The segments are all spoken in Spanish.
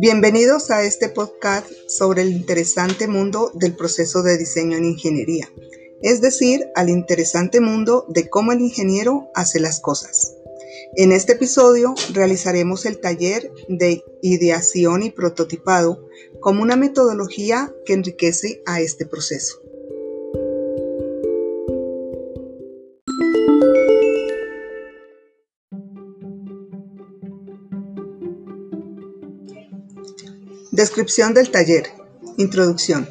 Bienvenidos a este podcast sobre el interesante mundo del proceso de diseño en ingeniería, es decir, al interesante mundo de cómo el ingeniero hace las cosas. En este episodio realizaremos el taller de ideación y prototipado como una metodología que enriquece a este proceso. Descripción del taller. Introducción.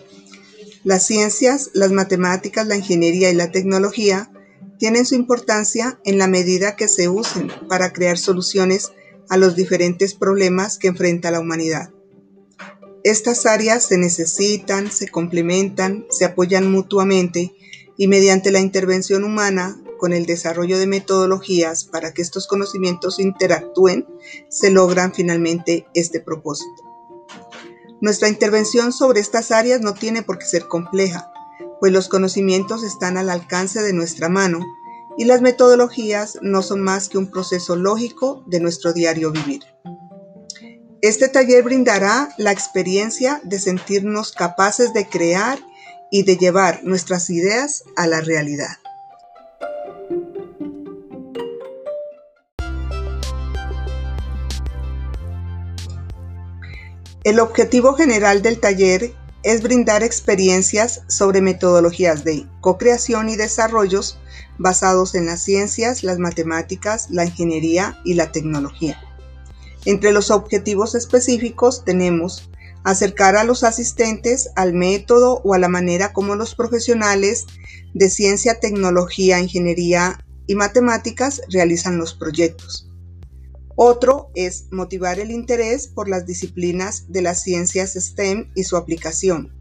Las ciencias, las matemáticas, la ingeniería y la tecnología tienen su importancia en la medida que se usen para crear soluciones a los diferentes problemas que enfrenta la humanidad. Estas áreas se necesitan, se complementan, se apoyan mutuamente y mediante la intervención humana, con el desarrollo de metodologías para que estos conocimientos interactúen, se logran finalmente este propósito. Nuestra intervención sobre estas áreas no tiene por qué ser compleja, pues los conocimientos están al alcance de nuestra mano y las metodologías no son más que un proceso lógico de nuestro diario vivir. Este taller brindará la experiencia de sentirnos capaces de crear y de llevar nuestras ideas a la realidad. El objetivo general del taller es brindar experiencias sobre metodologías de co-creación y desarrollos basados en las ciencias, las matemáticas, la ingeniería y la tecnología. Entre los objetivos específicos tenemos acercar a los asistentes al método o a la manera como los profesionales de ciencia, tecnología, ingeniería y matemáticas realizan los proyectos otro es motivar el interés por las disciplinas de las ciencias STEM y su aplicación.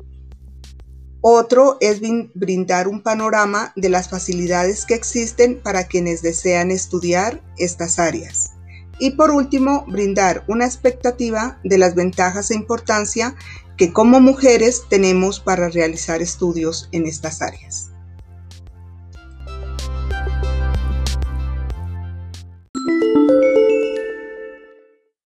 Otro es brindar un panorama de las facilidades que existen para quienes desean estudiar estas áreas. Y por último, brindar una expectativa de las ventajas e importancia que como mujeres tenemos para realizar estudios en estas áreas.